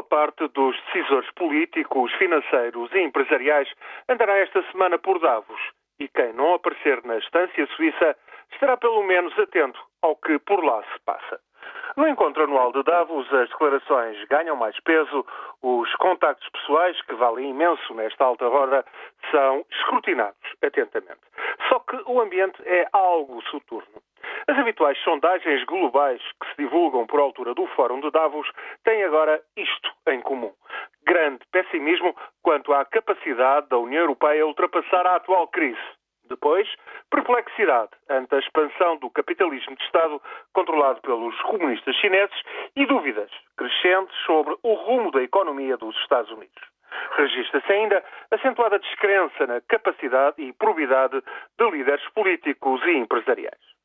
Boa parte dos decisores políticos, financeiros e empresariais andará esta semana por Davos. E quem não aparecer na estância suíça estará pelo menos atento ao que por lá se passa. No encontro anual de Davos, as declarações ganham mais peso, os contactos pessoais, que valem imenso nesta alta roda, são escrutinados atentamente. Só que o ambiente é algo soturno. As habituais sondagens globais divulgam por altura do Fórum de Davos têm agora isto em comum. Grande pessimismo quanto à capacidade da União Europeia ultrapassar a atual crise. Depois, perplexidade ante a expansão do capitalismo de Estado controlado pelos comunistas chineses e dúvidas crescentes sobre o rumo da economia dos Estados Unidos. Registra-se ainda acentuada descrença na capacidade e probidade de líderes políticos e empresariais.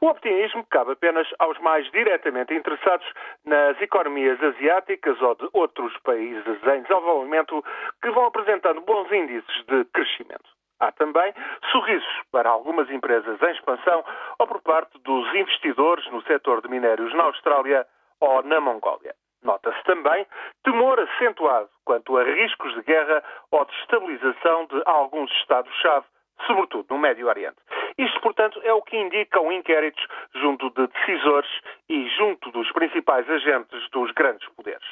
O optimismo cabe apenas aos mais diretamente interessados nas economias asiáticas ou de outros países em desenvolvimento que vão apresentando bons índices de crescimento. Há também sorrisos para algumas empresas em expansão ou por parte dos investidores no setor de minérios na Austrália ou na Mongólia. Nota-se também temor acentuado quanto a riscos de guerra ou de estabilização de alguns Estados-chave, sobretudo no Médio Oriente. Isto, portanto, é o que indicam inquéritos junto de decisores e junto dos principais agentes dos grandes poderes.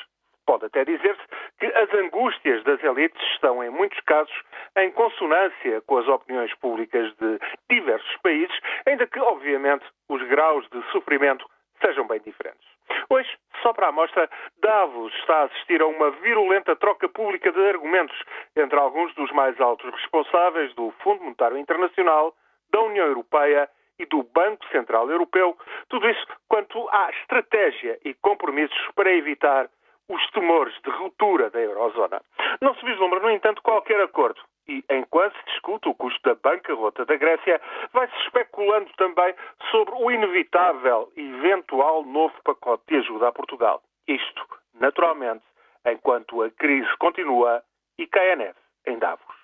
Pode até dizer-se que as angústias das elites estão, em muitos casos, em consonância com as opiniões públicas de diversos países, ainda que, obviamente, os graus de sofrimento sejam bem diferentes. Hoje, só para a amostra, Davos está a assistir a uma virulenta troca pública de argumentos entre alguns dos mais altos responsáveis do Fundo Monetário Internacional, da União Europeia e do Banco Central Europeu, tudo isso quanto à estratégia e compromissos para evitar os temores de ruptura da eurozona. Não se vislumbra, no entanto, qualquer acordo. E enquanto se discute o custo da bancarrota da Grécia, vai-se especulando também sobre o inevitável e eventual novo pacote de ajuda a Portugal. Isto, naturalmente, enquanto a crise continua e cai a neve em Davos.